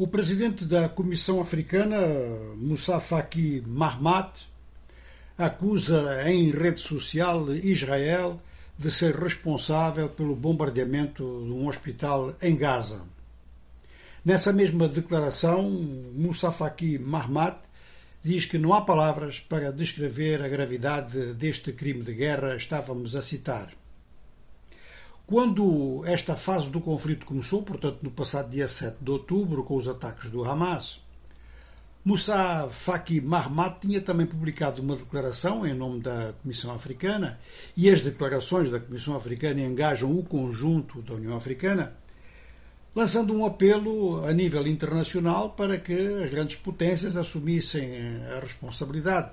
O presidente da Comissão Africana, Moussa Faki Mahamat, acusa em rede social Israel de ser responsável pelo bombardeamento de um hospital em Gaza. Nessa mesma declaração, Moussa Faki Mahamat diz que não há palavras para descrever a gravidade deste crime de guerra, estávamos a citar. Quando esta fase do conflito começou, portanto no passado dia 7 de outubro, com os ataques do Hamas, Moussa Faki Mahamat tinha também publicado uma declaração em nome da Comissão Africana, e as declarações da Comissão Africana engajam o conjunto da União Africana, lançando um apelo a nível internacional para que as grandes potências assumissem a responsabilidade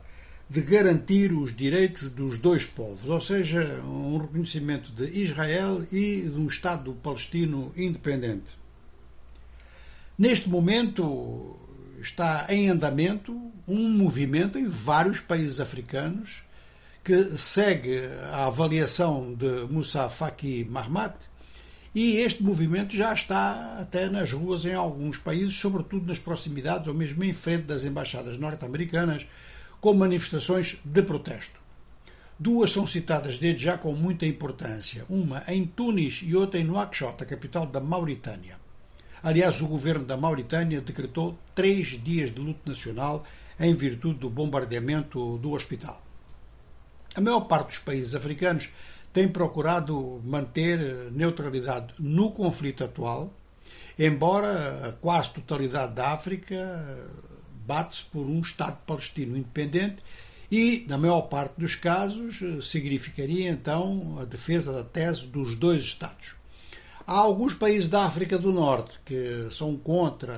de garantir os direitos dos dois povos, ou seja, um reconhecimento de Israel e de um Estado palestino independente. Neste momento está em andamento um movimento em vários países africanos que segue a avaliação de Moussa Faki Mahamat e este movimento já está até nas ruas em alguns países, sobretudo nas proximidades ou mesmo em frente das embaixadas norte-americanas, com manifestações de protesto. Duas são citadas desde já com muita importância, uma em Tunis e outra em Nouakchott, a capital da Mauritânia. Aliás, o governo da Mauritânia decretou três dias de luto nacional em virtude do bombardeamento do hospital. A maior parte dos países africanos tem procurado manter neutralidade no conflito atual, embora a quase totalidade da África bate-se por um Estado palestino independente e, na maior parte dos casos, significaria então a defesa da tese dos dois Estados. Há alguns países da África do Norte que são contra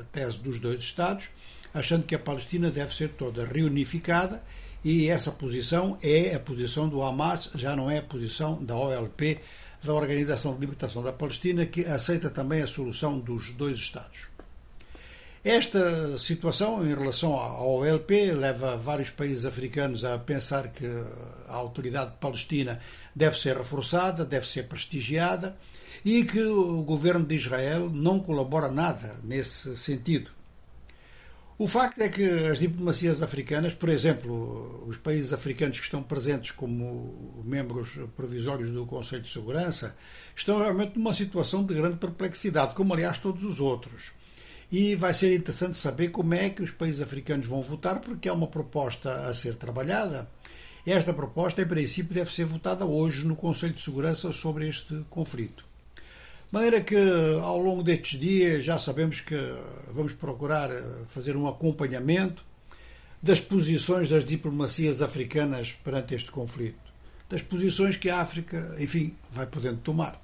a tese dos dois Estados, achando que a Palestina deve ser toda reunificada e essa posição é a posição do Hamas, já não é a posição da OLP, da Organização de Libertação da Palestina, que aceita também a solução dos dois Estados. Esta situação em relação ao OLP leva vários países africanos a pensar que a autoridade palestina deve ser reforçada, deve ser prestigiada e que o governo de Israel não colabora nada nesse sentido. O facto é que as diplomacias africanas, por exemplo, os países africanos que estão presentes como membros provisórios do Conselho de Segurança, estão realmente numa situação de grande perplexidade, como aliás todos os outros e vai ser interessante saber como é que os países africanos vão votar, porque é uma proposta a ser trabalhada. Esta proposta, em princípio, deve ser votada hoje no Conselho de Segurança sobre este conflito. De maneira que, ao longo destes dias, já sabemos que vamos procurar fazer um acompanhamento das posições das diplomacias africanas perante este conflito, das posições que a África, enfim, vai podendo tomar.